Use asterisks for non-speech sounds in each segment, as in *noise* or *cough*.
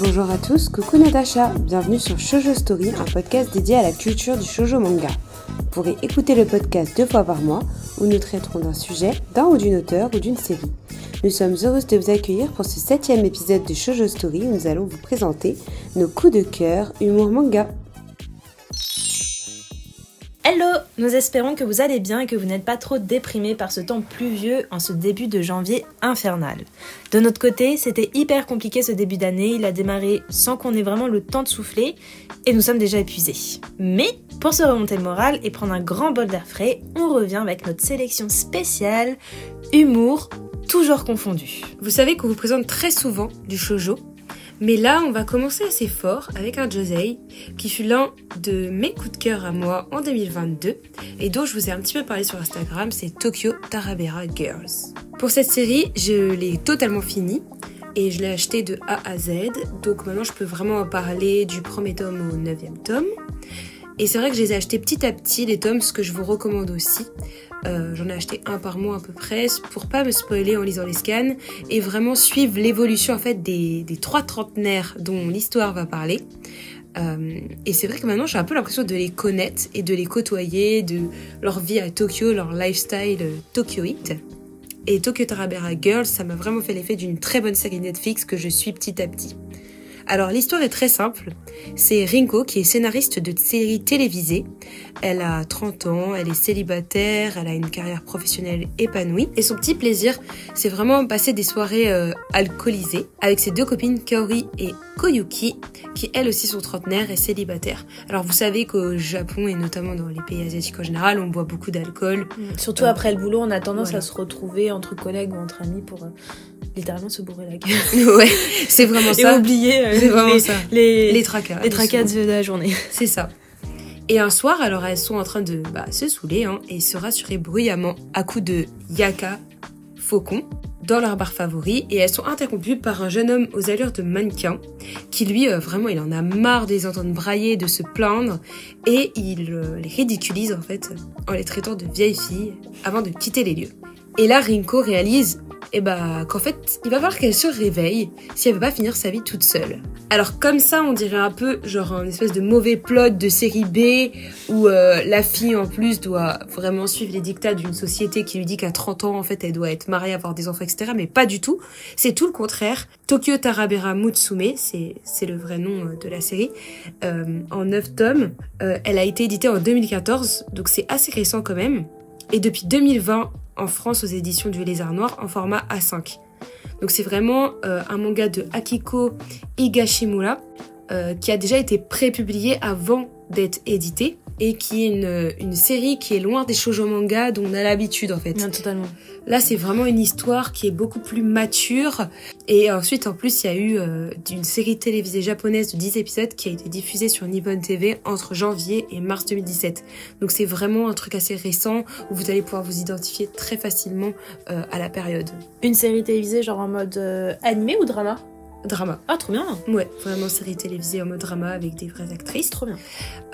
Bonjour à tous, coucou Natacha, bienvenue sur Shoujo Story, un podcast dédié à la culture du shoujo manga. Vous pourrez écouter le podcast deux fois par mois où nous traiterons d'un sujet, d'un ou d'une auteur ou d'une série. Nous sommes heureuses de vous accueillir pour ce septième épisode de Shoujo Story où nous allons vous présenter nos coups de cœur humour manga. Hello Nous espérons que vous allez bien et que vous n'êtes pas trop déprimés par ce temps pluvieux en ce début de janvier infernal. De notre côté, c'était hyper compliqué ce début d'année, il a démarré sans qu'on ait vraiment le temps de souffler et nous sommes déjà épuisés. Mais pour se remonter le moral et prendre un grand bol d'air frais, on revient avec notre sélection spéciale humour toujours confondu. Vous savez qu'on vous présente très souvent du shoujo, mais là, on va commencer assez fort avec un Josei qui fut l'un de mes coups de cœur à moi en 2022 et dont je vous ai un petit peu parlé sur Instagram, c'est Tokyo Tarabera Girls. Pour cette série, je l'ai totalement finie et je l'ai acheté de A à Z, donc maintenant je peux vraiment en parler du premier tome au neuvième tome. Et c'est vrai que je les ai achetés petit à petit, les tomes, ce que je vous recommande aussi. Euh, J'en ai acheté un par mois à peu près pour pas me spoiler en lisant les scans et vraiment suivre l'évolution en fait des, des trois trentenaires dont l'histoire va parler. Euh, et c'est vrai que maintenant j'ai un peu l'impression de les connaître et de les côtoyer, de leur vie à Tokyo, leur lifestyle euh, tokyoïte. Et Tokyo Tarabera Girls, ça m'a vraiment fait l'effet d'une très bonne série Netflix que je suis petit à petit. Alors l'histoire est très simple. C'est Rinko qui est scénariste de séries télévisées. Elle a 30 ans, elle est célibataire, elle a une carrière professionnelle épanouie. Et son petit plaisir, c'est vraiment passer des soirées euh, alcoolisées avec ses deux copines Kaori et Koyuki, qui elles aussi sont trentenaires et célibataires. Alors vous savez qu'au Japon et notamment dans les pays asiatiques en général, on boit beaucoup d'alcool. Surtout après le boulot, on a tendance à se retrouver entre collègues ou entre amis pour... Euh, littéralement se bourrer la gueule. *laughs* ouais, c'est vraiment ça. Et oublier C'est vraiment ça. les, Les tracas. les tracas de la journée. C'est ça. Et un soir, alors elles sont en train de bah, se saouler hein, et se rassurer bruyamment à coups de yaka, faucon, dans leur bar favori et elles sont interrompues par un jeune homme aux allures de mannequin qui lui euh, vraiment il en a marre de les entendre brailler, de se plaindre et il euh, les ridiculise en fait en les traitant de vieilles filles avant de quitter les lieux. Et là Rinko réalise et bah qu'en fait il va falloir qu'elle se réveille si elle veut pas finir sa vie toute seule. Alors comme ça on dirait un peu genre un espèce de mauvais plot de série B où euh, la fille en plus doit vraiment suivre les dictats d'une société qui lui dit qu'à 30 ans en fait elle doit être mariée, avoir des enfants etc. Mais pas du tout, c'est tout le contraire. Tokyo Tarabera Mutsume, c'est le vrai nom euh, de la série, euh, en 9 tomes. Elle a été éditée en 2014 donc c'est assez récent quand même. Et depuis 2020 en France aux éditions du Lézard Noir en format A5. Donc c'est vraiment euh, un manga de Akiko Higashimura euh, qui a déjà été prépublié avant d'être édité et qui est une, une série qui est loin des shoujo manga dont on a l'habitude en fait. Non, totalement. Là, c'est vraiment une histoire qui est beaucoup plus mature. Et ensuite, en plus, il y a eu euh, une série télévisée japonaise de 10 épisodes qui a été diffusée sur Nippon TV entre janvier et mars 2017. Donc c'est vraiment un truc assez récent où vous allez pouvoir vous identifier très facilement euh, à la période. Une série télévisée genre en mode euh, animé ou drama? Drama. Ah, trop bien. Ouais, vraiment série télévisée en mode drama avec des vraies actrices. Trop bien.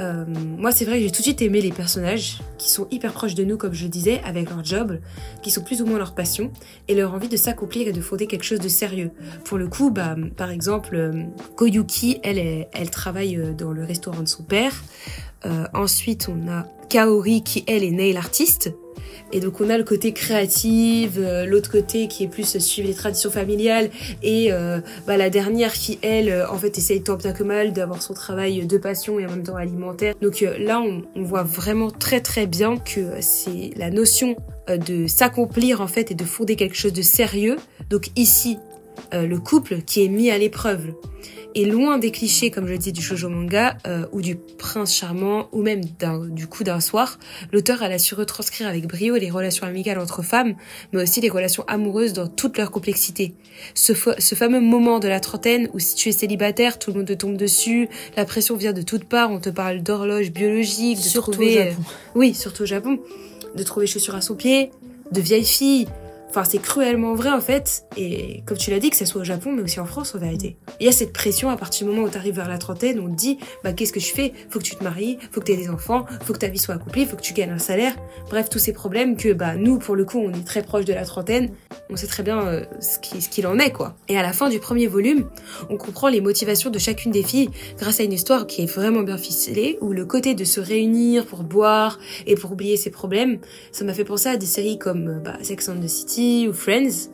Euh, moi, c'est vrai que j'ai tout de suite aimé les personnages qui sont hyper proches de nous, comme je le disais, avec leur job, qui sont plus ou moins leur passion, et leur envie de s'accomplir et de fonder quelque chose de sérieux. Pour le coup, bah, par exemple, euh, Koyuki, elle, est- elle travaille euh, dans le restaurant de son père. Euh, ensuite, on a Kaori, qui, elle, est nail artiste. Et donc on a le côté créatif, euh, l'autre côté qui est plus suivre les traditions familiales et euh, bah, la dernière qui elle euh, en fait essaye tant bien que mal d'avoir son travail de passion et en même temps alimentaire. Donc euh, là on, on voit vraiment très très bien que c'est la notion euh, de s'accomplir en fait et de fonder quelque chose de sérieux. Donc ici le couple qui est mis à l'épreuve est loin des clichés comme je le dis du shoujo manga euh, ou du prince charmant ou même du coup d'un soir l'auteur elle a su retranscrire avec brio les relations amicales entre femmes, mais aussi les relations amoureuses dans toute leur complexité. Ce, ce fameux moment de la trentaine où si tu es célibataire, tout le monde te tombe dessus, la pression vient de toutes parts, on te parle d'horloge biologique, de Surtout au. Japon. Oui, surtout au Japon. De trouver chaussures à son pied, de vieilles filles. Enfin, c'est cruellement vrai en fait. Et comme tu l'as dit, que ce soit au Japon, mais aussi en France en vérité. Il y a cette pression à partir du moment où tu arrives vers la trentaine, on te dit, bah qu'est-ce que tu fais? Faut que tu te maries, faut que tu aies des enfants, faut que ta vie soit accomplie, faut que tu gagnes un salaire. Bref, tous ces problèmes que bah nous, pour le coup, on est très proche de la trentaine. On sait très bien euh, ce qu'il en est quoi. Et à la fin du premier volume, on comprend les motivations de chacune des filles grâce à une histoire qui est vraiment bien ficelée, où le côté de se réunir pour boire et pour oublier ses problèmes, ça m'a fait penser à des séries comme euh, bah, Sex and the City ou Friends,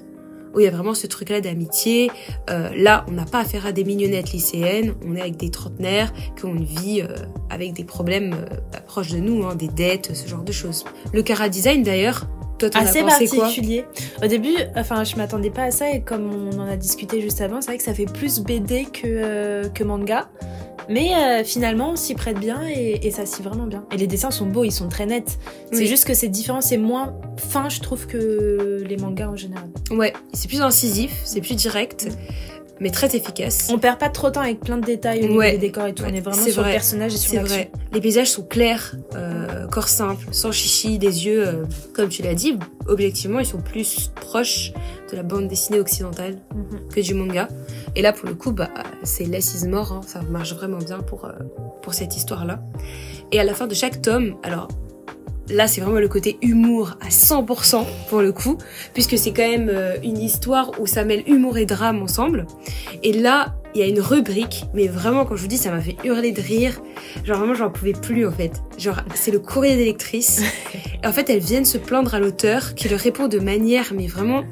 où il y a vraiment ce truc-là d'amitié. Euh, là, on n'a pas affaire à des mignonnettes lycéennes, on est avec des trentenaires qui ont une vie euh, avec des problèmes euh, bah, proches de nous, hein, des dettes, ce genre de choses. Le Cara Design, d'ailleurs, toi, Assez particulier. Au début, enfin, je m'attendais pas à ça et comme on en a discuté juste avant, c'est vrai que ça fait plus BD que, euh, que manga. Mais euh, finalement, on s'y prête bien et, et ça s'y vraiment bien. Et les dessins sont beaux, ils sont très nets. C'est Oui. juste que c'est différent, c'est moins fin, je trouve, que les mangas en général. Ouais, c'est plus incisif, c'est plus direct, mais très efficace. On perd pas trop de temps avec plein de détails au niveau Ouais. des décors et tout. Ouais, On est vraiment c'est sur vrai. le personnage et sur C'est l'action. vrai. Les paysages sont clairs, euh, corps simple, sans chichi, des yeux, euh, comme tu l'as dit, objectivement, ils sont plus proches de la bande dessinée occidentale Mhm. que du manga. Et là, pour le coup, bah, c'est Less is hein, ça marche vraiment bien pour, euh, pour cette histoire-là. Et à la fin de chaque tome, alors là, c'est vraiment le côté humour à 100% pour le coup, puisque c'est quand même euh, une histoire où ça mêle humour et drame ensemble. Et là, il y a une rubrique, mais vraiment, quand je vous dis, ça m'a fait hurler de rire. Genre, vraiment, j'en pouvais plus, en fait. Genre, c'est le courrier. *laughs* Et en fait, elles viennent se plaindre à l'auteur, qui leur répond de manière, mais vraiment...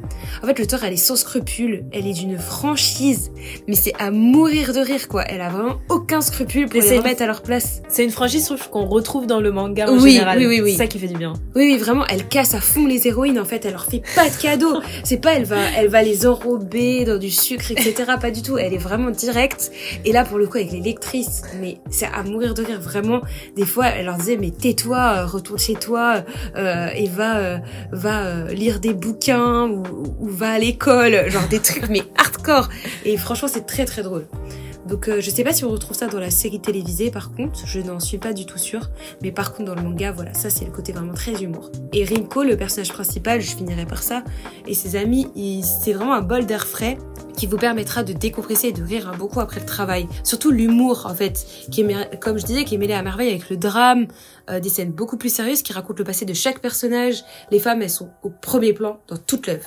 En fait, l'auteur, elle est sans scrupule. Elle est d'une franchise. Mais c'est à mourir de rire, quoi. Elle a vraiment aucun scrupule pour les remettre à leur place. C'est une franchise, je trouve, qu'on retrouve dans le manga en Oui, général. oui, oui, oui. C'est ça qui fait du bien. Oui, oui, vraiment, elle casse à fond les héroïnes, en fait. Elle leur fait pas de cadeaux. *laughs* C'est pas, elle va, elle va les enrober dans du sucre, etc. Pas du tout. Elle est vraiment directe. Et là, pour le coup, avec les lectrices, mais c'est à mourir de rire. Vraiment, des fois, elle leur disait, mais tais-toi, euh, retourne chez toi, euh, et va, euh, va lire des bouquins, ou, ou va à l'école. Genre des trucs, mais hardcore. Et franchement, c'est très, très drôle. Donc euh, je sais pas si on retrouve ça dans la série télévisée par contre, je n'en suis pas du tout sûre, mais par contre dans le manga, voilà, ça c'est le côté vraiment très humour. Et Rinko, le personnage principal, je finirai par ça, et ses amis, c'est vraiment un bol d'air frais qui vous permettra de décompresser et de rire hein, beaucoup après le travail. Surtout l'humour en fait, qui est, comme je disais, qui est mêlé à merveille avec le drame, euh, des scènes beaucoup plus sérieuses qui racontent le passé de chaque personnage. Les femmes, elles sont au premier plan dans toute l'œuvre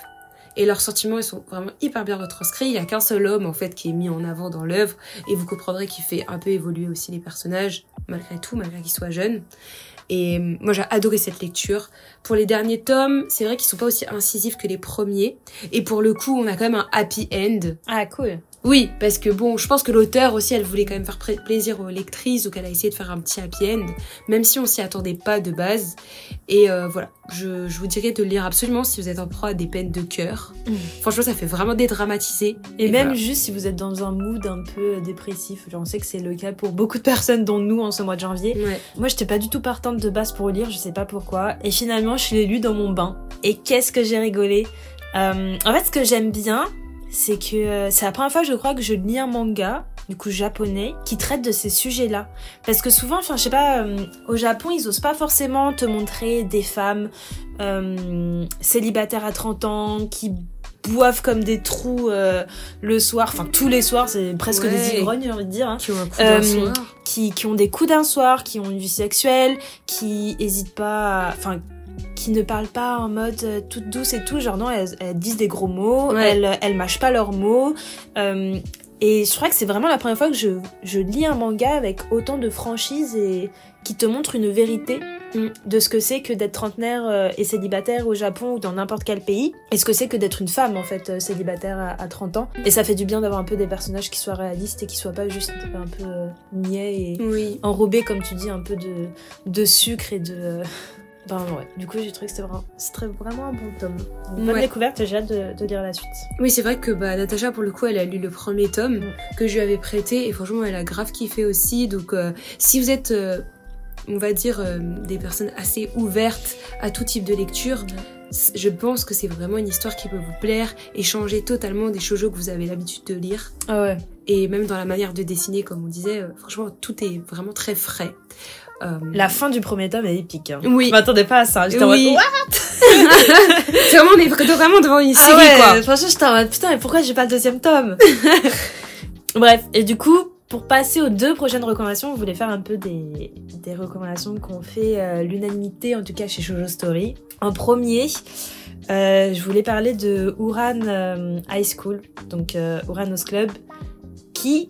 et leurs sentiments ils sont vraiment hyper bien retranscrits. Il y a qu'un seul homme en fait qui est mis en avant dans l'œuvre et vous comprendrez qu'il fait un peu évoluer aussi les personnages malgré tout, malgré qu'ils soient jeunes. Et euh, moi j'ai adoré cette lecture. Pour les derniers tomes, c'est vrai qu'ils sont pas aussi incisifs que les premiers et pour le coup, on a quand même un happy end. Ah, cool. Oui, parce que bon, je pense que l'auteur aussi, elle voulait quand même faire plaisir aux lectrices, donc elle a essayé de faire un petit happy end, même si on s'y attendait pas de base. Et euh, voilà, je, je vous dirais de le lire absolument si vous êtes en proie à des peines de cœur. Mm. Franchement, ça fait vraiment dédramatiser. Et, même voilà. juste si vous êtes dans un mood un peu dépressif, genre on sait que c'est le cas pour beaucoup de personnes, dont nous en ce mois de janvier. Ouais. Moi, j'étais pas du tout partante de base pour le lire, je sais pas pourquoi. Et finalement, je l'ai lu dans mon bain. Et qu'est-ce que j'ai rigolé. Euh, en fait, ce que j'aime bien, c'est que euh, c'est la première fois, je crois, que je lis un manga, du coup japonais, qui traite de ces sujets-là. Parce que souvent, enfin, je sais pas, euh, au Japon, ils osent pas forcément te montrer des femmes euh, célibataires à 30 ans qui boivent comme des trous euh, le soir, enfin tous les soirs, c'est presque Ouais. des ivrognes, j'ai envie de dire. hein Qui ont un coup Euh, d'un soir. qui, qui ont des coups d'un soir, qui ont une vie sexuelle, qui hésitent pas, à- enfin, qui ne parlent pas en mode euh, toute douce et tout, genre non, elles, elles disent des gros mots, Ouais. elles, elles mâchent pas leurs mots. euh, et je crois que c'est vraiment la première fois que je, je lis un manga avec autant de franchise et qui te montre une vérité Mm. de ce que c'est que d'être trentenaire euh, et célibataire au Japon ou dans n'importe quel pays, et ce que c'est que d'être une femme en fait célibataire à, à 30 ans. Et ça fait du bien d'avoir un peu des personnages qui soient réalistes et qui soient pas juste un peu niais et Oui. enrobés comme tu dis un peu de, de sucre et de... Ben ouais, du coup j'ai trouvé que c'était vraiment, c'était vraiment un bon tome. Une bonne Ouais. découverte, j'ai hâte de, de lire la suite. Oui, c'est vrai que bah, Natacha, pour le coup, elle a lu le premier tome Mm. que je lui avais prêté et franchement, elle a grave kiffé aussi. Donc, euh, si vous êtes, euh, on va dire, euh, des personnes assez ouvertes à tout type de lecture, c- je pense que c'est vraiment une histoire qui peut vous plaire et changer totalement des shoujo que vous avez l'habitude de lire. Ah ouais. Et même dans la manière de dessiner, comme on disait, euh, franchement, tout est vraiment très frais. Euh, La fin du premier tome est épique. Hein. Oui. Je m'attendais pas à ça. J'étais en Oui. mode, What? *laughs* C'est vraiment, on est vraiment devant une Ah série, ouais, quoi. franchement, j'étais en mode, putain, mais pourquoi j'ai pas le deuxième tome? *laughs* Bref, et du coup, pour passer aux deux prochaines recommandations, on voulait faire un peu des, des recommandations qu'on fait euh, l'unanimité, en tout cas chez Shoujo Story. En premier, euh, je voulais parler de Uran euh, High School, donc euh, Uranos Club, qui,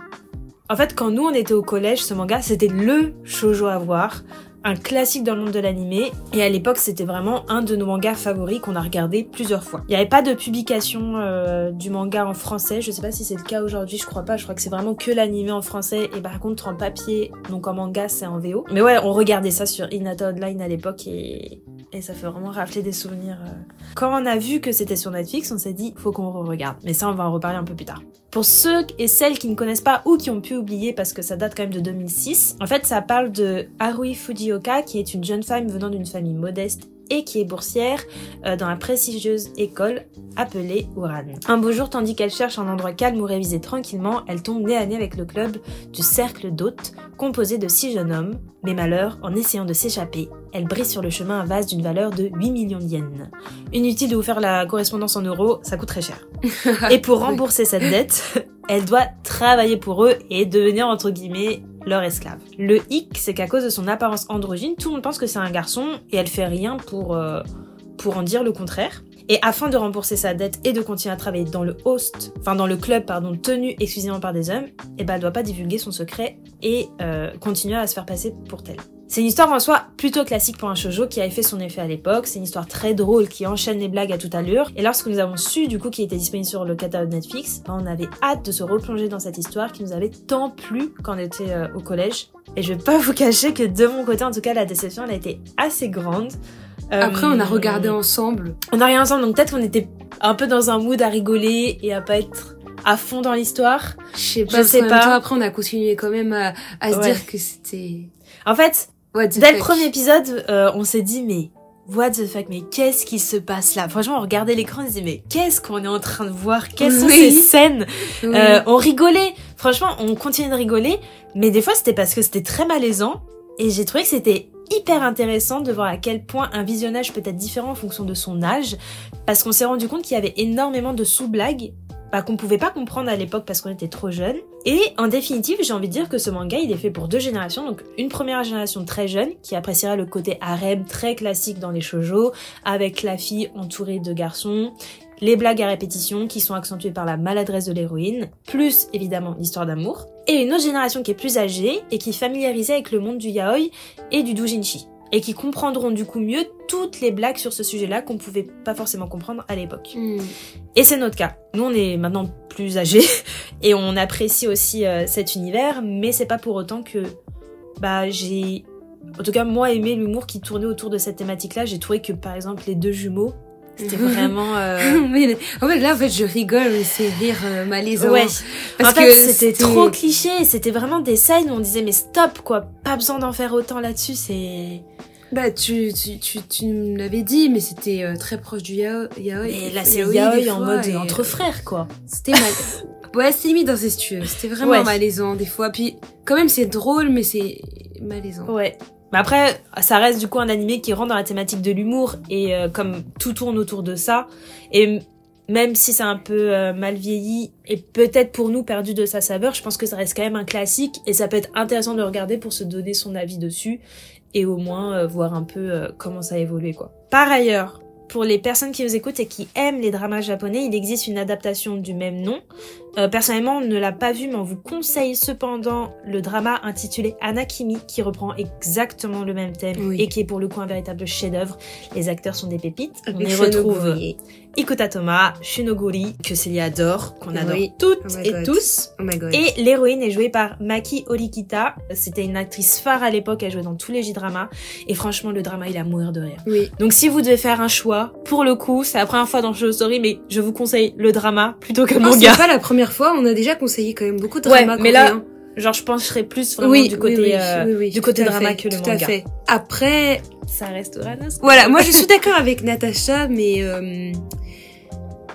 en fait, quand nous on était au collège, ce manga, c'était le shoujo à voir, un classique dans le monde de l'animé, et à l'époque, c'était vraiment un de nos mangas favoris qu'on a regardé plusieurs fois. Il n'y avait pas de publication euh, du manga en français, je sais pas si c'est le cas aujourd'hui, je crois pas, je crois que c'est vraiment que l'animé en français, et par contre en papier, donc en manga, c'est en VO. Mais ouais, on regardait ça sur Inata Online à l'époque, et, et ça fait vraiment rafler des souvenirs. euh. Quand on a vu que c'était sur Netflix, on s'est dit, faut qu'on re-regarde. Mais ça, on va en reparler un peu plus tard. Pour ceux et celles qui ne connaissent pas ou qui ont pu oublier parce que ça date quand même de 2006, en fait, ça parle de Harui Fujioka, qui est une jeune femme venant d'une famille modeste et qui est boursière euh, dans la prestigieuse école appelée Uran. Un beau jour, tandis qu'elle cherche un endroit calme où réviser tranquillement, elle tombe nez à nez avec le club du cercle d'hôtes, composé de six jeunes hommes. Mais malheur, en essayant de s'échapper, elle brise sur le chemin un vase d'une valeur de 8 millions de yens. Inutile de vous faire la correspondance en euros, ça coûte très cher. *laughs* Et pour rembourser cette dette, *laughs* elle doit travailler pour eux et devenir entre guillemets esclave. Le hic, c'est qu'à cause de son apparence androgyne, tout le monde pense que c'est un garçon et elle fait rien pour euh, pour en dire le contraire. Et afin de rembourser sa dette et de continuer à travailler dans le host, enfin dans le club pardon, tenu exclusivement par des hommes, eh ben elle doit pas divulguer son secret et euh, continuer à se faire passer pour tel. C'est une histoire en soi plutôt classique pour un shoujo qui avait fait son effet à l'époque. C'est une histoire très drôle qui enchaîne les blagues à toute allure. Et lorsque nous avons su du coup qu'il était disponible sur le catalogue Netflix, on avait hâte de se replonger dans cette histoire qui nous avait tant plu quand on était euh, au collège. Et je vais pas *laughs* vous cacher que de mon côté, en tout cas, la déception elle a été assez grande. Euh, Après, on a regardé ensemble. on a rien ensemble, donc peut-être qu'on était un peu dans un mood à rigoler et à pas être à fond dans l'histoire. Je sais pas, Je sais pas. après, on a continué quand même à, à se Ouais. dire que c'était... En fait, What the dès le premier épisode, euh, on s'est dit mais what the fuck, mais qu'est-ce qui se passe là? Franchement, on regardait l'écran, on se disait mais qu'est-ce qu'on est en train de voir? Quelles sont Oui. ces scènes? Oui. Euh, On rigolait, franchement, on continuait de rigoler, mais des fois c'était parce que c'était très malaisant et j'ai trouvé que c'était hyper intéressant de voir à quel point un visionnage peut être différent en fonction de son âge, parce qu'on s'est rendu compte qu'il y avait énormément de sous-blagues bah, qu'on pouvait pas comprendre à l'époque parce qu'on était trop jeunes. Et en définitive, j'ai envie de dire que ce manga, il est fait pour deux générations. Donc une première génération très jeune qui appréciera le côté harem très classique dans les shoujo, avec la fille entourée de garçons, les blagues à répétition qui sont accentuées par la maladresse de l'héroïne, plus évidemment l'histoire d'amour. Et une autre génération qui est plus âgée et qui est familiarisée avec le monde du yaoi et du doujinshi. Et qui comprendront du coup mieux toutes les blagues sur ce sujet-là qu'on pouvait pas forcément comprendre à l'époque. Hmm. Et c'est notre cas. Nous, on est maintenant plus âgés *laughs* et on apprécie aussi euh, cet univers, mais c'est pas pour autant que bah j'ai en tout cas moi aimé l'humour qui tournait autour de cette thématique-là. J'ai trouvé que par exemple les deux jumeaux, c'était vraiment euh, *laughs* en fait, là, en fait, je rigole, mais c'est rire euh, malaisant. ouais. Parce en fait, que c'était trop cliché. C'était vraiment des scènes où on disait mais stop quoi, pas besoin d'en faire autant là-dessus. C'est Bah, tu, tu, tu, tu me l'avais dit, mais c'était euh, très proche du yao- yaoi. et là c'est yaoi, yaoi en mode et, entre euh, frères quoi. C'était mal. *laughs* ouais, c'était limite incestueux. C'était vraiment Ouais. malaisant, des fois. Puis, quand même, c'est drôle, mais c'est malaisant. Ouais. Mais après, ça reste du coup un animé qui rentre dans la thématique de l'humour et euh, comme tout tourne autour de ça, et même si c'est un peu euh, mal vieilli et peut-être pour nous perdu de sa saveur, je pense que ça reste quand même un classique et ça peut être intéressant de regarder pour se donner son avis dessus et au moins euh, voir un peu comment ça a évolué quoi. Par ailleurs, pour les personnes qui nous écoutent et qui aiment les dramas japonais, il existe une adaptation du même nom. Euh, personnellement, on ne l'a pas vu, mais on vous conseille cependant le drama intitulé Anakimi, qui reprend exactement le même thème Oui. et qui est pour le coup un véritable chef-d'œuvre. Les acteurs sont des pépites. On y retrouve. Ikuta Toma, Shunoguri, que Célia adore, qu'on adore Oui. toutes Oh my et God. tous. Oh my god. Et l'héroïne est jouée par Maki Orikita. C'était une actrice phare à l'époque, elle jouait dans tous les J-dramas. Et franchement, le drama, il à mourir de rire. Oui. Donc si vous devez faire un choix, pour le coup, c'est la première fois dans Show Story, mais je vous conseille le drama plutôt que le Non, manga. c'est pas la première fois, on a déjà conseillé quand même beaucoup de Ouais, dramas mais là. Genre, je pencherais plus vraiment oui, du côté, oui, oui, euh, oui, oui, du côté tout à drama fait, que le tout à manga. fait. Après, Ça reste Uranus. voilà, moi je suis d'accord avec Natacha, mais euh,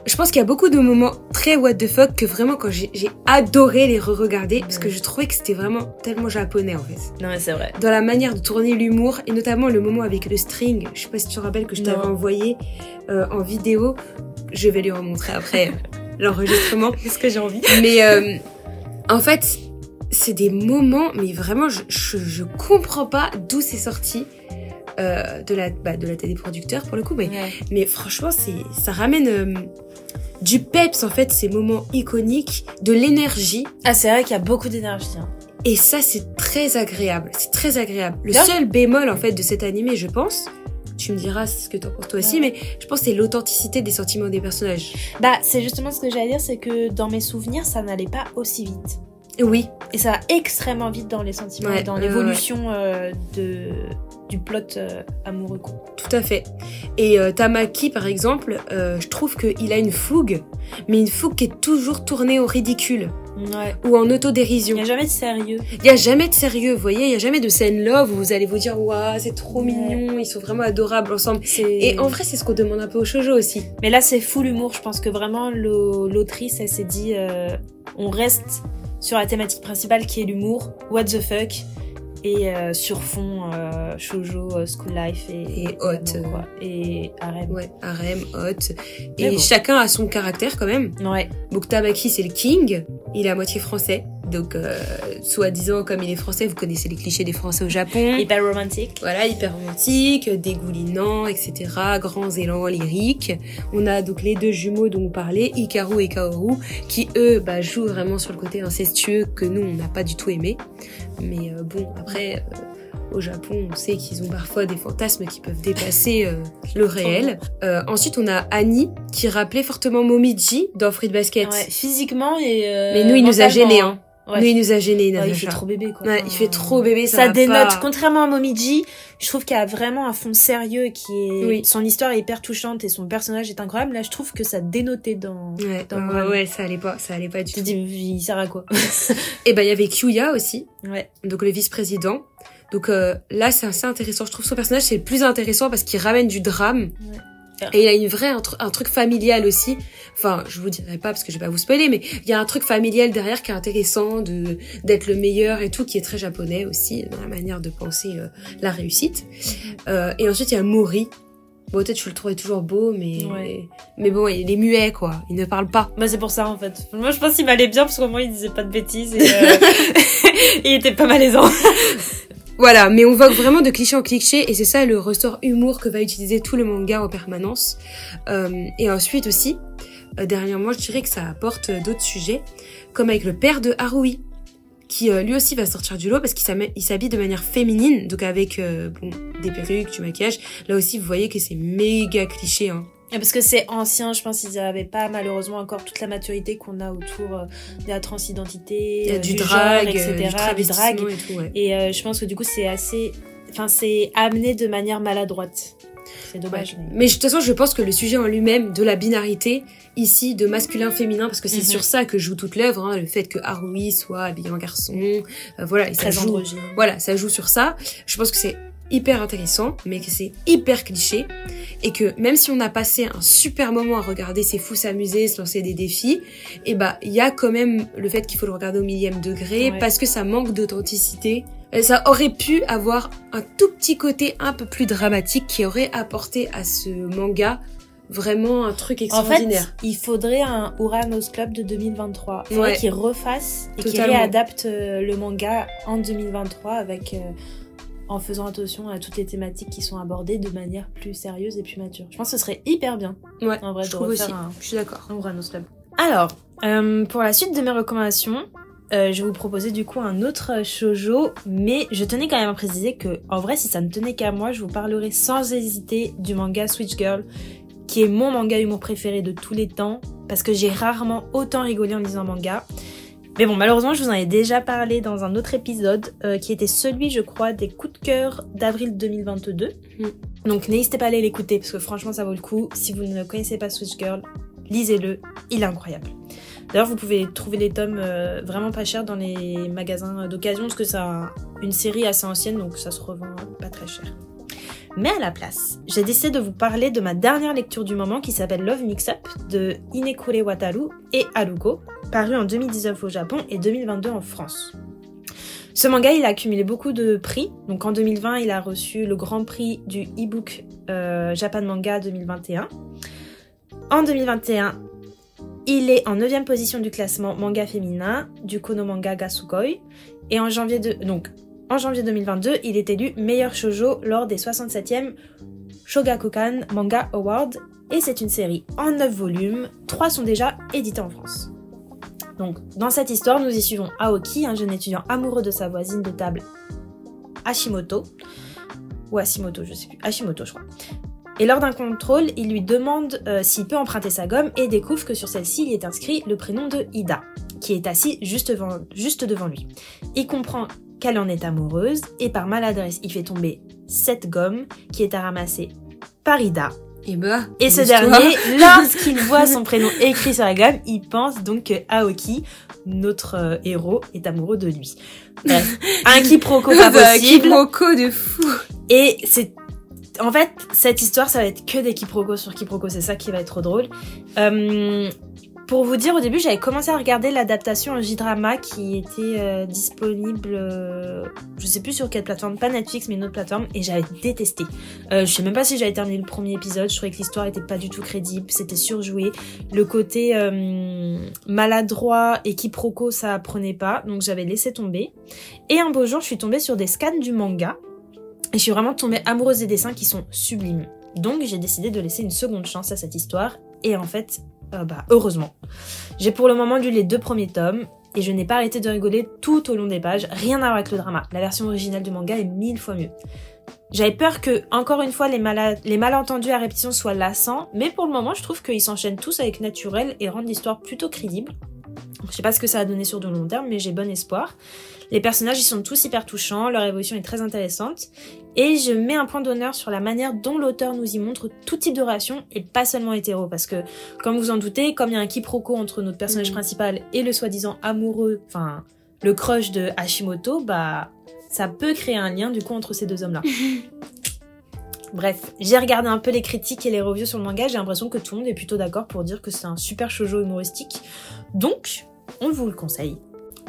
je pense qu'il y a beaucoup de moments très what the fuck que vraiment quand j'ai adoré les re-regarder parce que je trouvais que c'était vraiment tellement japonais en fait. Non, mais c'est vrai. Dans la manière de tourner l'humour et notamment le moment avec le string. Je sais pas si tu te rappelles que je t'avais envoyé euh, en vidéo. Je vais lui remontrer après *laughs* l'enregistrement. *laughs* Qu'est-ce que j'ai envie Mais euh, en fait, c'est des moments, mais vraiment, je, je, je comprends pas d'où c'est sorti. Euh, de la bah, de la tête des producteurs pour le coup mais mais franchement c'est ça ramène euh, du peps en fait ces moments iconiques de l'énergie Ah, c'est vrai qu'il y a beaucoup d'énergie. hein. et ça c'est très agréable c'est très agréable le seul bémol en fait de cet animé je pense tu me diras ce que t'en penses toi aussi mais je pense que c'est l'authenticité des sentiments des personnages. Bah, c'est justement ce que j'allais dire, c'est que dans mes souvenirs, ça n'allait pas aussi vite. oui. Et ça va extrêmement vite dans les sentiments, Ouais, et dans l'évolution euh, de du plot euh, amoureux. quoi. Tout à fait. Et euh, Tamaki, par exemple, euh, je trouve qu'il a une fougue, mais une fougue qui est toujours tournée au ridicule Ouais. ou en Il autodérision. n'y a jamais de sérieux. Il y a jamais de sérieux, vous voyez, il y a jamais de scène love où vous allez vous dire waouh, c'est trop Ouais. mignon, ils sont vraiment adorables ensemble. Et en vrai, c'est ce qu'on demande un peu au shoujo aussi. Mais là, c'est full humour. Je pense que vraiment, l'au- l'autrice, elle s'est dit, on reste sur la thématique principale qui est l'humour, what the fuck, et euh, sur fond euh, shoujo, euh, school life et, Et hot, quoi. et harem. Ouais, harem, hot. Et bon. chacun a son caractère quand même. Ouais. Donc Tamaki, c'est le king, il est à moitié français. Donc, euh, soi-disant, comme il est français, vous connaissez les clichés des Français au Japon. Hyper romantique. Voilà, hyper romantique, dégoulinant, etc. Grands élans lyriques. On a donc les deux jumeaux dont vous parlez, Hikaru et Kaoru, qui eux bah, jouent vraiment sur le côté incestueux que nous on n'a pas du tout aimé. Mais euh, bon, après, euh, au Japon, on sait qu'ils ont parfois des fantasmes qui peuvent dépasser euh, le réel. Euh, ensuite, on a Annie qui rappelait fortement Momiji dans Fruit Basket. Ouais, physiquement et. euh, Mais nous, il nous a gênés. Hein. Ouais. Nous, il nous a gênés. Ouais, il fait trop bébé quoi. Ouais, il fait trop bébé, ça, dénote. pas. Contrairement à Momiji, je trouve qu'il y a vraiment un fond sérieux qui est. Oui. Son histoire est hyper touchante et son personnage est incroyable. Là, je trouve que ça dénotait dans. Ouais, dans ouais, ouais, ça allait pas, ça allait pas du Tu tout. dis, il sert à quoi? *laughs* Et ben il y avait Kyuya aussi, Ouais. donc le vice-président. Donc euh, là c'est assez intéressant. Je trouve son personnage c'est le plus intéressant parce qu'il ramène du drame. Et il a une vraie un, tru- un truc familial aussi. Enfin, je vous dirai pas parce que je vais pas vous spoiler, mais il y a un truc familial derrière qui est intéressant de d'être le meilleur et tout, qui est très japonais aussi dans la manière de penser euh, la réussite. Euh, et ensuite il y a Mori. Bon peut-être je le trouvais toujours beau, mais Ouais. mais bon il est muet quoi. Il ne parle pas. Bah, c'est pour ça en fait. Moi, je pense qu'il m'allait bien parce qu'au moins il disait pas de bêtises et euh, *laughs* il était pas malaisant. *laughs* Voilà, mais on vogue vraiment de cliché en cliché et c'est ça le ressort humour que va utiliser tout le manga en permanence. Euh, et ensuite aussi, euh, dernièrement, je dirais que ça apporte euh, d'autres sujets, comme avec le père de Harui, qui lui aussi va sortir du lot parce qu'il s'habille de manière féminine, donc avec des perruques, du maquillage. Là aussi, vous voyez que c'est méga cliché. Hein. Parce que c'est ancien, je pense qu'ils avaient pas malheureusement encore toute la maturité qu'on a autour euh, de la transidentité, euh, du genre, drag, etc., euh, du du drag. et tout, ouais. Et euh, je pense que du coup c'est assez, enfin c'est amené de manière maladroite. C'est dommage. mais- Mais de toute façon, je pense que le sujet en lui-même de la binarité, ici, de masculin-féminin, parce que c'est Mhm. sur ça que joue toute l'œuvre, hein, le fait que Harui soit habillé en garçon, euh, voilà, et ça joue, voilà, ça joue sur ça. Je pense que c'est hyper intéressant, mais que c'est hyper cliché, et que même si on a passé un super moment à regarder ces fous s'amuser, se lancer des défis, et bah, il y a quand même le fait qu'il faut le regarder au millième degré, Ouais. parce que ça manque d'authenticité. Ça aurait pu avoir un tout petit côté un peu plus dramatique qui aurait apporté à ce manga vraiment un truc En fait, extraordinaire. il faudrait un Uranus Club de 2023. Il faudrait Ouais. qu'il refasse et qu'il réadapte euh, le manga en 2023 avec, euh, en faisant attention à toutes les thématiques qui sont abordées de manière plus sérieuse et plus mature. Je pense que ce serait hyper bien, ouais, en vrai, je de trouve aussi. un, Je suis d'accord. un Uranus Club. Alors, euh, pour la suite de mes recommandations, euh, je vais vous proposer du coup un autre shoujo, mais je tenais quand même à préciser que, en vrai, si ça ne tenait qu'à moi, je vous parlerai sans hésiter du manga Switch Girl, qui est mon manga humour préféré de tous les temps, parce que j'ai rarement autant rigolé en lisant un manga. Mais bon, malheureusement, je vous en ai déjà parlé dans un autre épisode, euh, qui était celui, je crois, des coups de cœur d'avril 2022. Mm. Donc n'hésitez pas à aller l'écouter, parce que franchement, ça vaut le coup. Si vous ne connaissez pas Switch Girl, lisez-le, il est incroyable. D'ailleurs, vous pouvez trouver les tomes euh, vraiment pas chers dans les magasins d'occasion, parce que c'est un- une série assez ancienne, donc ça se revend pas très cher. Mais à la place, j'ai décidé de vous parler de ma dernière lecture du moment qui s'appelle Love Mix Up de Inekure Wataru et Haruko, paru en 2019 au Japon et 2022 en France. Ce manga, il a accumulé beaucoup de prix. Donc en 2020, il a reçu le grand prix du e-book euh, Japan Manga 2021. En 2021, il est en 9 position du classement manga féminin du Kono Manga Gasukoi. Et en janvier, de, en janvier 2022, il est élu meilleur shoujo lors des 67e Shogakukan Manga Award. Et c'est une série en 9 volumes. 3 sont déjà édités en France. Donc, dans cette histoire, nous y suivons Aoki, un jeune étudiant amoureux de sa voisine de table Hashimoto. Ou Hashimoto, je sais plus. Hashimoto, je crois. Et lors d'un contrôle, il lui demande euh, s'il peut emprunter sa gomme et découvre que sur celle-ci, il est inscrit le prénom de Ida, qui est assis juste devant, juste devant lui. Il comprend qu'elle en est amoureuse et par maladresse, il fait tomber cette gomme qui est à ramasser par Ida. Et bah, Et ce dernier, *laughs* lorsqu'il voit son prénom écrit sur la gomme, il pense donc que Aoki, notre euh, héros, est amoureux de lui. Bref, *laughs* un quiproquo pas possible. quiproquo de fou. Et c'est en fait cette histoire ça va être que des quiproquos sur quiproquos, c'est ça qui va être trop drôle. Euh, pour vous dire au début j'avais commencé à regarder l'adaptation en J-drama qui était euh, disponible euh, je sais plus sur quelle plateforme, pas Netflix mais une autre plateforme et j'avais détesté. Euh, je sais même pas si j'avais terminé le premier épisode, je trouvais que l'histoire était pas du tout crédible, c'était surjoué, le côté euh, maladroit et quiproquo ça prenait pas donc j'avais laissé tomber. Et un beau jour je suis tombée sur des scans du manga et je suis vraiment tombée amoureuse des dessins qui sont sublimes. Donc j'ai décidé de laisser une seconde chance à cette histoire. Et en fait, euh, bah heureusement. J'ai pour le moment lu les deux premiers tomes. Et je n'ai pas arrêté de rigoler tout au long des pages. Rien à voir avec le drama. La version originale du manga est mille fois mieux. J'avais peur que, encore une fois, les, malentendus à répétition soient lassants, mais pour le moment, je trouve qu'ils s'enchaînent tous avec naturel et rendent l'histoire plutôt crédible. Je sais pas ce que ça a donné sur de long terme, mais j'ai bon espoir. Les personnages, ils sont tous hyper touchants, leur évolution est très intéressante. Et je mets un point d'honneur sur la manière dont l'auteur nous y montre tout type de relation et pas seulement hétéro. Parce que, comme vous en doutez, comme il y a un quiproquo entre notre personnage Mhm. principal et le soi-disant amoureux, enfin, le crush de Hashimoto, bah, ça peut créer un lien du coup entre ces deux hommes-là. *laughs* Bref, j'ai regardé un peu les critiques et les reviews sur le manga, j'ai l'impression que tout le monde est plutôt d'accord pour dire que c'est un super shoujo humoristique. Donc, on vous le conseille.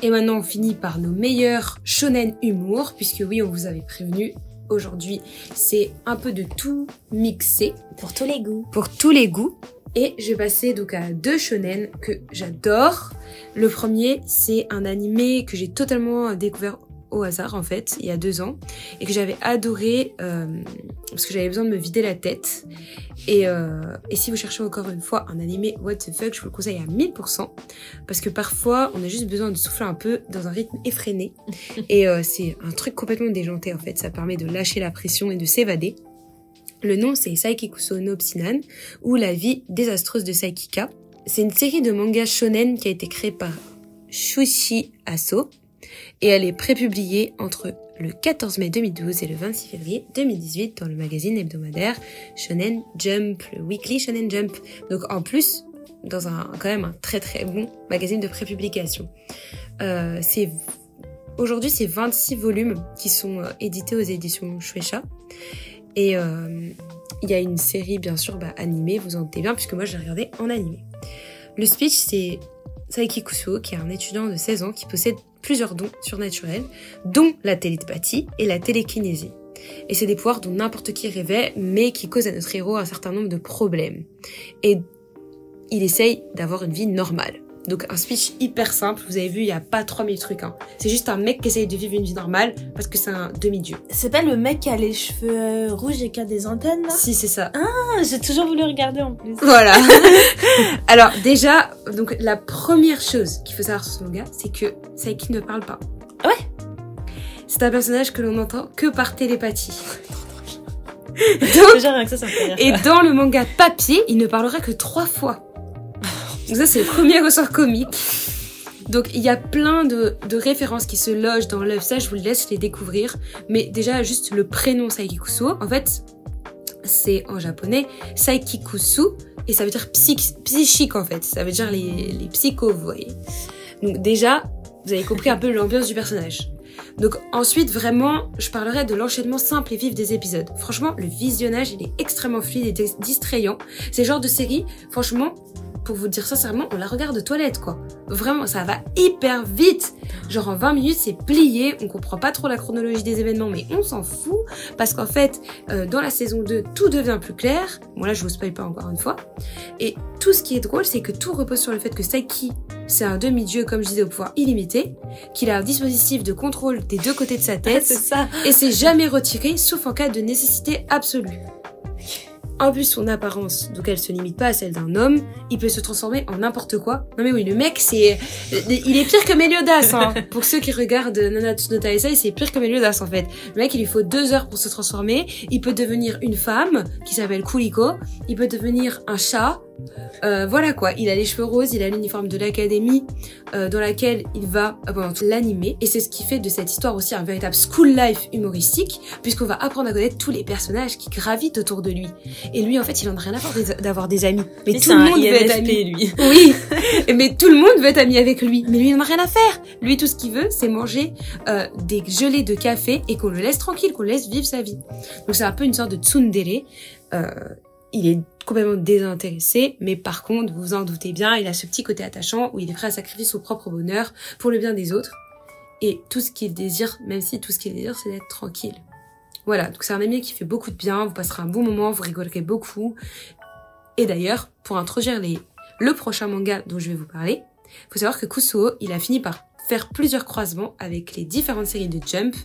Et maintenant, on finit par nos meilleurs shonen humour, puisque oui, on vous avait prévenu. Aujourd'hui, c'est un peu de tout mixé Pour tous les goûts. pour tous les goûts. Et je vais passer donc à deux shonen que j'adore. Le premier, c'est un animé que j'ai totalement découvert au hasard en fait, il y a deux ans, et que j'avais adoré euh, parce que j'avais besoin de me vider la tête. Et, euh, et si vous cherchez encore une fois un animé what the fuck, je vous le conseille à 1000%, parce que parfois on a juste besoin de souffler un peu dans un rythme effréné, *laughs* et euh, c'est un truc complètement déjanté en fait, ça permet de lâcher la pression et de s'évader. Le nom c'est Saikikuso no Psinan, ou La vie désastreuse de Saikika. C'est une série de mangas shonen qui a été créée par Shuichi Aso et elle est prépubliée entre le 14 mai 2012 et le 26 février 2018 dans le magazine hebdomadaire Shonen Jump, le Weekly Shonen Jump. Donc en plus, dans un quand même un très très bon magazine de prépublication. Euh, c'est aujourd'hui c'est 26 volumes qui sont euh, édités aux éditions Shueisha et euh, il y a une série bien sûr bah, animée, vous en doutez bien puisque moi je l'ai regardé en animé. Le speech c'est Saiki Kusuo qui est un étudiant de 16 ans qui possède plusieurs dons surnaturels, dont la télépathie et la télékinésie. Et c'est des pouvoirs dont n'importe qui rêvait, mais qui causent à notre héros un certain nombre de problèmes. Et il essaye d'avoir une vie normale. Donc un speech hyper simple, vous avez vu, il n'y a pas 3000 trucs. Hein. C'est juste un mec qui essaye de vivre une vie normale parce que c'est un demi-dieu. C'est pas le mec qui a les cheveux euh, rouges et qui a des antennes là? Si, c'est ça. Ah, J'ai toujours voulu regarder en plus. Voilà. *laughs* *laughs* Alors déjà, donc la première chose qu'il faut savoir sur ce manga, c'est que Saiki ne parle pas. Ouais. C'est un personnage que l'on entend que par télépathie. *laughs* Déjà rien que ça, ça me fait rire. Et dans le manga papier, il ne parlera que trois fois. Donc ça, c'est le premier ressort comique. Donc il y a plein de, références qui se logent dans l'œuvre. Ça, je vous laisse les découvrir. Mais déjà, juste le prénom Saikikusu, en fait, c'est en japonais Saikikusu. Et ça veut dire psych- psychique, en fait. Ça veut dire les, les psychos, vous voyez. Donc déjà, vous avez compris un peu l'ambiance du personnage. Donc ensuite, vraiment, je parlerai de l'enchaînement simple et vif des épisodes. Franchement, le visionnage, il est extrêmement fluide et distrayant. C'est le genre de série, franchement, pour vous dire sincèrement, on la regarde de toilette, quoi. Vraiment, ça va hyper vite. Genre en 20 minutes, c'est plié. On comprend pas trop la chronologie des événements, mais on s'en fout. Parce qu'en fait, euh, dans la saison 2, tout devient plus clair. Bon là, je vous spoil pas encore une fois. Et tout ce qui est drôle, c'est que tout repose sur le fait que Saiki, c'est un demi-dieu, comme je disais, au pouvoir illimité, qu'il a un dispositif de contrôle des deux côtés de sa *laughs* tête. c'est ça. Et c'est jamais retiré, sauf en cas de nécessité absolue. En plus, son apparence, donc elle se limite pas à celle d'un homme, il peut se transformer en n'importe quoi. Non mais oui, le mec, c'est, il est pire que Meliodas, hein. *laughs* Pour ceux qui regardent Nanatsu no Taisai, c'est pire que Meliodas, en fait. Le mec, il lui faut deux heures pour se transformer. Il peut devenir une femme, qui s'appelle Kuriko. Il peut devenir un chat, euh, voilà quoi, il a les cheveux roses, il a l'uniforme de l'académie euh, dans laquelle il va pendant l'animer et c'est ce qui fait de cette histoire aussi un véritable school life humoristique puisqu'on va apprendre à connaître tous les personnages qui gravitent autour de lui. Et lui en fait, il en a rien à faire d'avoir des amis. Mais, tout le monde veut être ami lui. *laughs* Oui, mais tout le monde veut être ami avec lui. Mais lui il en a rien à faire. Lui tout ce qu'il veut, c'est manger euh, des gelées de café et qu'on le laisse tranquille, qu'on le laisse vivre sa vie. Donc c'est un peu une sorte de tsundere. Euh, il est complètement désintéressé, mais par contre, vous vous en doutez bien, il a ce petit côté attachant où il est prêt à sacrifier son propre bonheur pour le bien des autres. Et tout ce qu'il désire, même si tout ce qu'il désire, c'est d'être tranquille. Voilà, donc c'est un ami qui fait beaucoup de bien, vous passerez un bon moment, vous rigolerez beaucoup. Et d'ailleurs, pour introduire le prochain manga dont je vais vous parler, faut savoir que Kusuo, il a fini par faire plusieurs croisements avec les différentes séries de Jump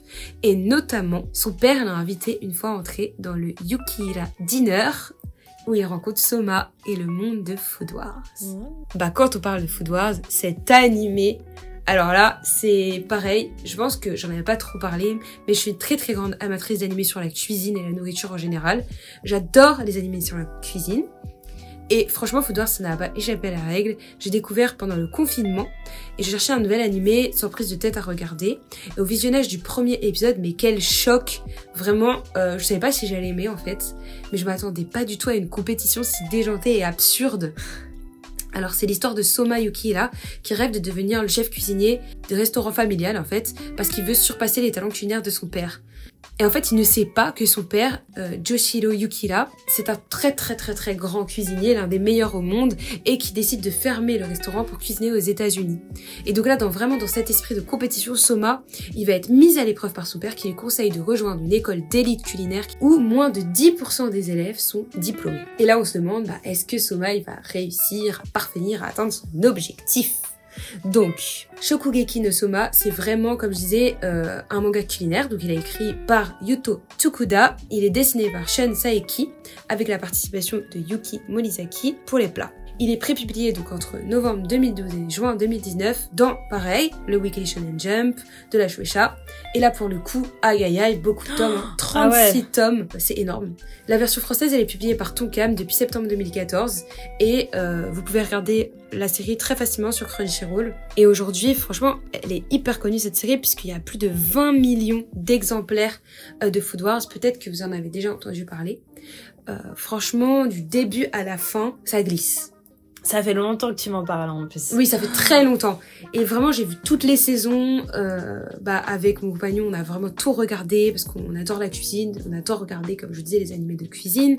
et notamment son père l'a invité une fois entré dans le Yukira Dinner où il rencontre Soma et le monde de Food Wars. Bah quand on parle de Food Wars, c'est animé. Alors là, c'est pareil, je pense que j'en avais pas trop parlé, mais je suis une très très grande amatrice d'animés sur la cuisine et la nourriture en général. J'adore les animés sur la cuisine. Et franchement, Food Wars, ça n'a pas échappé à la règle. J'ai découvert pendant le confinement et je cherchais un nouvel animé sans prise de tête à regarder. Et au visionnage du premier épisode, mais quel choc Vraiment, euh, je savais pas si j'allais aimer en fait, mais je m'attendais pas du tout à une compétition si déjantée et absurde. Alors c'est l'histoire de Soma Yuki là, qui rêve de devenir le chef cuisinier de restaurant familial en fait, parce qu'il veut surpasser les talents culinaires de son père. Et en fait, il ne sait pas que son père, euh, Joshiro Yukira, c'est un très très très très grand cuisinier, l'un des meilleurs au monde, et qui décide de fermer le restaurant pour cuisiner aux États-Unis. Et donc là, dans vraiment dans cet esprit de compétition, Soma, il va être mis à l'épreuve par son père qui lui conseille de rejoindre une école d'élite culinaire où moins de 10% des élèves sont diplômés. Et là, on se demande, bah, est-ce que Soma il va réussir à parvenir à atteindre son objectif? Donc, Shokugeki no Soma, c'est vraiment, comme je disais, euh, un manga culinaire. Donc, il est écrit par Yuto Tsukuda. Il est dessiné par Shun Saeki, avec la participation de Yuki Morizaki pour les plats. Il est prépublié donc entre novembre 2012 et juin 2019 dans, pareil, le Weekly Shonen Jump, de la Shueisha. Et là, pour le coup, aïe aïe aïe, beaucoup de tomes, 36 *gasps* ah tomes, c'est énorme. La version française, elle est publiée par Tonkam depuis septembre 2014 et euh, vous pouvez regarder la série très facilement sur Crunchyroll. Et aujourd'hui, franchement, elle est hyper connue cette série puisqu'il y a plus de 20 millions d'exemplaires euh, de Food Wars. Peut-être que vous en avez déjà entendu parler. Euh, franchement, du début à la fin, ça glisse. Ça fait longtemps que tu m'en parles en plus. Oui, ça fait très longtemps. Et vraiment, j'ai vu toutes les saisons. Euh, bah, avec mon compagnon, on a vraiment tout regardé parce qu'on adore la cuisine, on adore regarder, comme je disais, les animés de cuisine.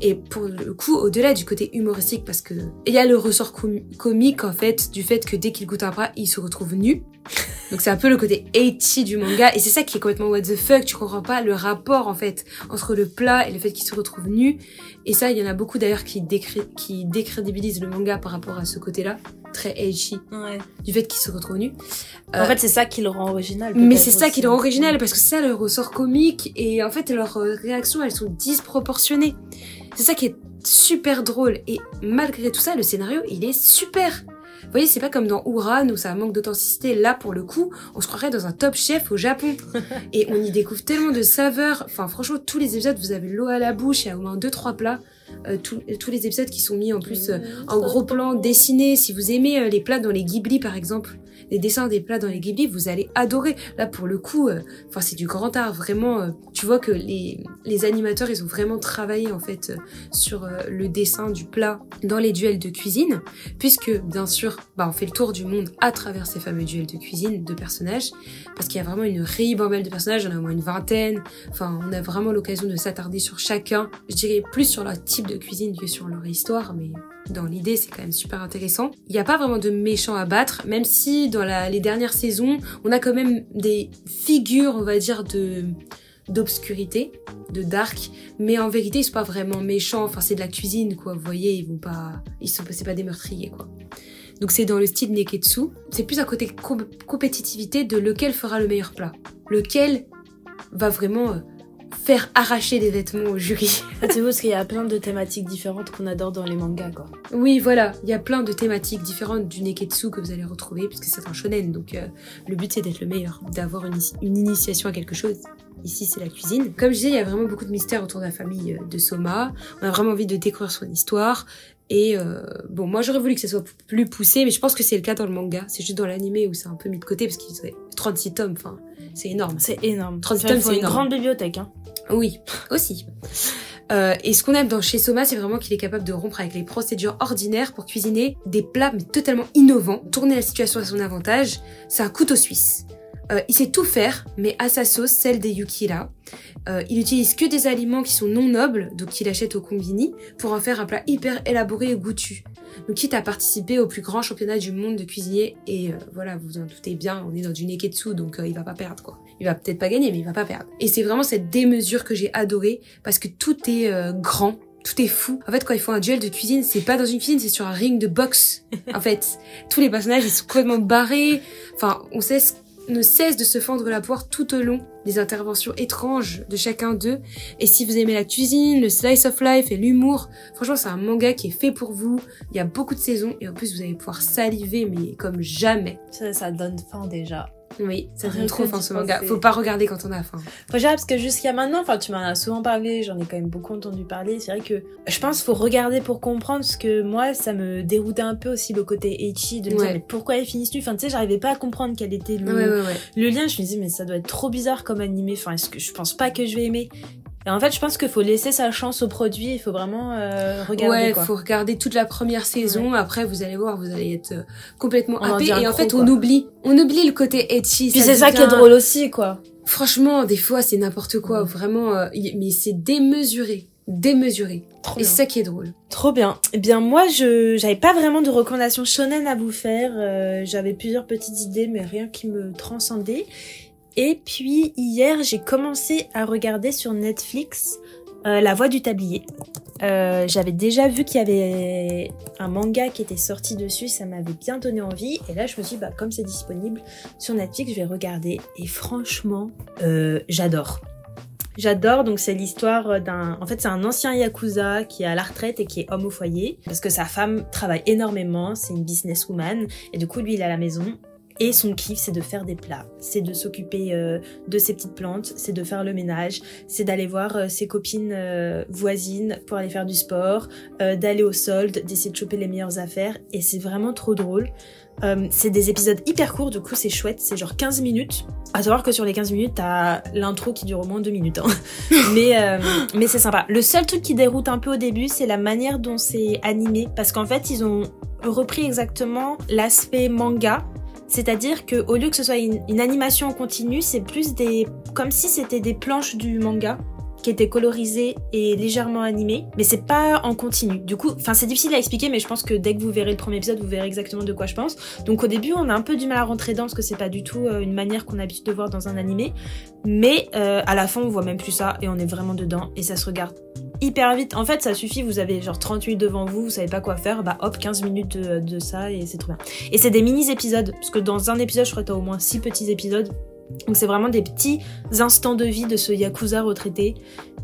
Et pour le coup, au-delà du côté humoristique, parce que il y a le ressort comique en fait du fait que dès qu'il goûte un plat, il se retrouve nu. Donc c'est un peu le côté 80 du manga et c'est ça qui est complètement what the fuck, tu comprends pas le rapport en fait entre le plat et le fait qu'il se retrouve nu. Et ça, il y en a beaucoup d'ailleurs qui, qui décrédibilisent le manga par rapport à ce côté-là, très edgy, ouais. du fait qu'il se retrouve nu. En fait, c'est ça qui le rend original. Mais c'est ça qui le rend original parce que c'est ça le ressort comique et en fait leurs réactions elles sont disproportionnées. C'est ça qui est super drôle et malgré tout ça, le scénario il est super. Vous voyez, c'est pas comme dans Uran où ça manque d'authenticité. Là, pour le coup, on se croirait dans un top chef au Japon. *laughs* Et on y découvre tellement de saveurs. Enfin, franchement, tous les épisodes, vous avez l'eau à la bouche. Il y a au moins deux, trois plats. Euh, tous les épisodes qui sont mis en plus euh, en gros plan dessiné. Si vous aimez euh, les plats dans les Ghibli, par exemple, des dessins des plats dans les Ghibli, vous allez adorer. Là, pour le coup, euh, enfin, c'est du grand art, vraiment. euh, tu vois que les, les animateurs, ils ont vraiment travaillé, en fait, euh, sur euh, le dessin du plat dans les duels de cuisine, puisque, bien sûr, bah, on fait le tour du monde à travers ces fameux duels de cuisine de personnages, parce qu'il y a vraiment une ribambelle de personnages, on a au moins une vingtaine, enfin, on a vraiment l'occasion de s'attarder sur chacun, je dirais plus sur leur type de cuisine que sur leur histoire, mais dans l'idée, c'est quand même super intéressant. Il n'y a pas vraiment de méchants à battre, même si dans les dernières saisons, on a quand même des figures, on va dire, de d'obscurité, de dark, mais en vérité, ils sont pas vraiment méchants. Enfin, c'est de la cuisine, quoi. Vous voyez, ils vont pas, ils sont, c'est pas des meurtriers, quoi. Donc c'est dans le style Neketsu. C'est plus à côté com- compétitivité de lequel fera le meilleur plat, lequel va vraiment euh, faire arracher des vêtements au jury. *laughs* Ah, C'est beau parce qu'il y a plein de thématiques différentes qu'on adore dans les mangas, quoi. Oui, voilà, il y a plein de thématiques différentes du Neketsu que vous allez retrouver, puisque c'est un shonen, donc euh, le but c'est d'être le meilleur, d'avoir une, initiation à quelque chose. Ici, c'est la cuisine. Comme je disais, il y a vraiment beaucoup de mystères autour de la famille euh, de Soma. On a vraiment envie de découvrir son histoire. Et euh, bon, moi j'aurais voulu que ça soit plus poussé, mais je pense que c'est le cas dans le manga. C'est juste dans l'animé où c'est un peu mis de côté, parce qu'il y a 36 tomes, enfin, c'est énorme. C'est énorme. 30 Enfin, tomes, il faut c'est une énorme. grande bibliothèque, hein. Oui, aussi. Euh, et ce qu'on aime dans chez Soma, c'est vraiment qu'il est capable de rompre avec les procédures ordinaires pour cuisiner des plats mais totalement innovants, tourner la situation à son avantage. C'est un couteau suisse. Euh, il sait tout faire, mais à sa sauce, celle des Yukira. Euh, il utilise que des aliments qui sont non nobles, donc qu'il achète au combini, pour en faire un plat hyper élaboré et goûtu. Donc quitte à participer au plus grand championnat du monde de cuisinier, et euh, voilà, vous en doutez bien, on est dans du neketsu, donc euh, il va pas perdre quoi. Il va peut-être pas gagner, mais il va pas perdre. Et c'est vraiment cette démesure que j'ai adorée, parce que tout est euh, grand, tout est fou. En fait, quand ils font un duel de cuisine, c'est pas dans une cuisine, c'est sur un ring de boxe. *laughs* En fait, tous les personnages, ils sont complètement barrés. Enfin, on cesse, ne cesse de se fendre la poire tout au long des interventions étranges de chacun d'eux. Et si vous aimez la cuisine, le slice of life et l'humour, franchement, c'est un manga qui est fait pour vous. Il y a beaucoup de saisons et en plus, vous allez pouvoir saliver, mais comme jamais. Ça, ça donne faim déjà. Oui, ça donne trop faim ce manga. Faut pas regarder quand on a faim. Déjà, parce que jusqu'à maintenant, enfin, tu m'en as souvent parlé, j'en ai quand même beaucoup entendu parler. C'est vrai que je pense faut regarder pour comprendre, parce que moi, ça me déroutait un peu aussi le côté ecchi de me Ouais. dire, mais pourquoi ils finissent nu Enfin, tu sais, j'arrivais pas à comprendre quel était le, Ouais, ouais, ouais. le lien. Je me disais, mais ça doit être trop bizarre comme animé. Enfin, est-ce que je pense pas que je vais aimer? Et en fait, je pense qu'il faut laisser sa chance au produit. Il faut vraiment euh, regarder. ouais, quoi. faut regarder toute la première saison. Après, vous allez voir, vous allez être euh, complètement On happé. Et en fait, on oublie, on oublie le côté etchi. Puis c'est ça qui est drôle aussi, quoi. Franchement, des fois, c'est n'importe quoi. Ouais. Vraiment, euh, il- mais c'est démesuré, démesuré. Trop Et c'est ça qui est drôle. Trop bien. Eh bien, moi, je j'avais pas vraiment de recommandations shonen à vous faire. Euh, j'avais plusieurs petites idées, mais rien qui me transcendait. Et puis, hier, j'ai commencé à regarder sur Netflix euh, La Voix du Tablier. Euh, j'avais déjà vu qu'il y avait un manga qui était sorti dessus, ça m'avait bien donné envie. Et là, je me suis dit, bah, comme c'est disponible sur Netflix, je vais regarder. Et franchement, euh, j'adore. J'adore, donc c'est l'histoire d'un... En fait, c'est un ancien Yakuza qui est à la retraite et qui est homme au foyer. Parce que sa femme travaille énormément, c'est une businesswoman. Et du coup, lui, il est à la maison. Et son kiff, c'est de faire des plats. C'est de s'occuper euh, de ses petites plantes, c'est de faire le ménage, c'est d'aller voir euh, ses copines euh, voisines pour aller faire du sport, d'aller au solde, d'essayer de choper les meilleures affaires. Et c'est vraiment trop drôle. C'est des épisodes hyper courts, du coup c'est chouette, c'est genre 15 minutes. À savoir que sur les 15 minutes, t'as l'intro qui dure au moins 2 minutes. hein. *laughs* mais mais c'est sympa. Le seul truc qui déroute un peu au début, c'est la manière dont c'est animé. Parce qu'en fait, ils ont repris exactement l'aspect manga. C'est-à-dire que au lieu que ce soit une, animation en continu, c'est plus des... comme si c'était des planches du manga qui étaient colorisées et légèrement animées, mais c'est pas en continu. Du coup, enfin c'est difficile à expliquer, mais je pense que dès que vous verrez le premier épisode, vous verrez exactement de quoi je pense. Donc au début, on a un peu du mal à rentrer dedans parce que c'est pas du tout euh, une manière qu'on a l'habitude de voir dans un animé, mais euh, à la fin, on voit même plus ça et on est vraiment dedans et ça se regarde hyper vite. En fait, ça suffit, vous avez genre 30 minutes devant vous, vous savez pas quoi faire, bah hop, 15 minutes de, de ça et c'est trop bien. Et c'est des mini-épisodes, parce que dans un épisode, je crois que t'as au moins 6 petits épisodes. Donc c'est vraiment des petits instants de vie de ce Yakuza retraité.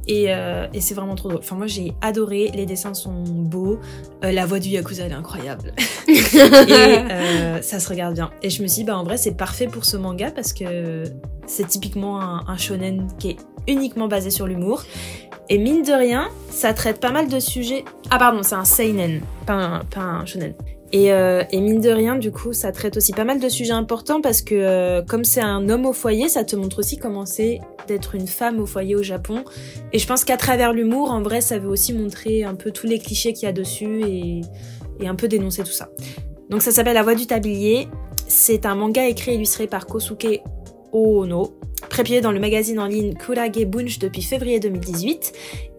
Et, euh, et c'est vraiment trop drôle. Enfin, moi j'ai adoré, les dessins sont beaux, euh, la voix du Yakuza elle est incroyable. *laughs* et euh, ça se regarde bien. Et je me suis dit, bah en vrai c'est parfait pour ce manga parce que c'est typiquement un, shonen qui est uniquement basé sur l'humour. Et mine de rien, ça traite pas mal de sujets. Ah pardon, c'est un seinen, pas un, shonen. Et, euh, et, mine de rien, du coup, ça traite aussi pas mal de sujets importants parce que euh, comme c'est un homme au foyer, ça te montre aussi comment c'est d'être une femme au foyer au Japon. Et je pense qu'à travers l'humour, en vrai, ça veut aussi montrer un peu tous les clichés qu'il y a dessus et, et un peu dénoncer tout ça. Donc ça s'appelle La Voix du Tablier. C'est un manga écrit et illustré par Kosuke Ono, prépublié dans le magazine en ligne Kurage Bunch depuis février 2018.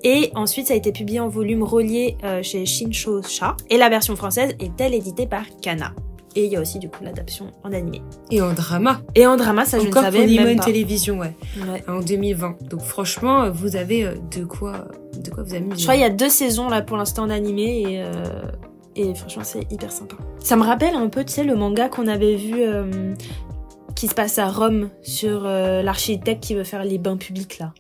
Et ensuite, ça a été publié en volume relié euh, chez Shinsho-sha. Et la version française est elle éditée par Kana. Et il y a aussi du coup l'adaptation en animé. Et en drama. Et en drama, ça je Encore ne savais même pas. Télévision, ouais. Ouais. En 2020. Donc franchement, vous avez euh, de quoi, de quoi vous amuser. Je crois qu'il y a deux saisons là pour l'instant en animé et, euh, et franchement c'est hyper sympa. Ça me rappelle un peu, tu sais, le manga qu'on avait vu euh, qui se passe à Rome sur euh, l'architecte qui veut faire les bains publics là.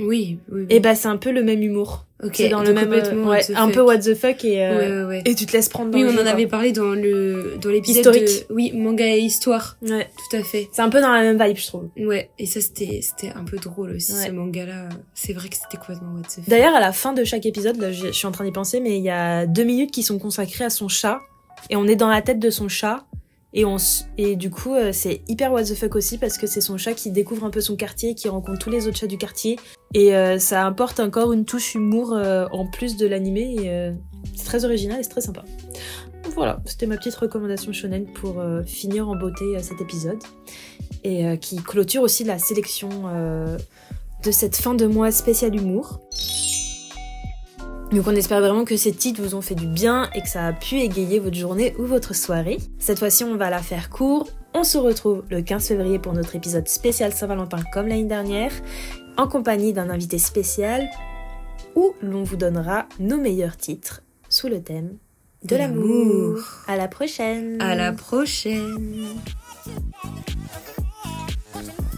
Oui, oui. oui. Et bah c'est un peu le même humour. ok. C'est dans le même complètement ouais, un peu what the fuck et euh, Ouais, ouais, ouais. et tu te laisses prendre dans Oui, le on jeu, en quoi. avait parlé dans le dans l'épisode Historique. de oui manga et histoire. Ouais. Tout à fait. C'est un peu dans la même vibe, je trouve. Ouais. Et ça c'était c'était un peu drôle aussi ce manga là. C'est vrai que c'était complètement what the fuck. D'ailleurs, à la fin de chaque épisode, là, je suis en train d'y penser, mais il y a deux minutes qui sont consacrées à son chat. Et on est dans la tête de son chat. Et, du coup, euh, c'est hyper what the fuck aussi parce que c'est son chat qui découvre un peu son quartier, qui rencontre tous les autres chats du quartier. Et euh, ça apporte encore une touche humour euh, en plus de l'animé. C'est très original et c'est très sympa. Voilà, c'était ma petite recommandation shonen pour finir en beauté cet épisode. Et qui clôture aussi la sélection de cette fin de mois spécial humour. Donc on espère vraiment que ces titres vous ont fait du bien et que ça a pu égayer votre journée ou votre soirée. Cette fois-ci on va la faire court. On se retrouve le 15 février pour notre épisode spécial Saint-Valentin comme l'année dernière, en compagnie d'un invité spécial où l'on vous donnera nos meilleurs titres sous le thème de, l'amour. À la prochaine. À la prochaine.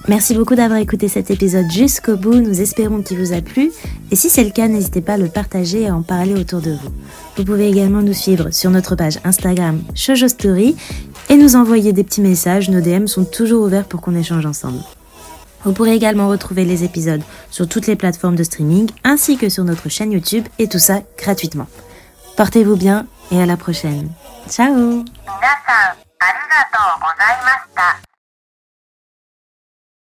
Merci beaucoup d'avoir écouté cet épisode jusqu'au bout, nous espérons qu'il vous a plu et si c'est le cas, n'hésitez pas à le partager et à en parler autour de vous. Vous pouvez également nous suivre sur notre page Instagram Shoujo Story et nous envoyer des petits messages, nos DM sont toujours ouverts pour qu'on échange ensemble. Vous pourrez également retrouver les épisodes sur toutes les plateformes de streaming ainsi que sur notre chaîne YouTube et tout ça gratuitement. Portez-vous bien et à la prochaine. Ciao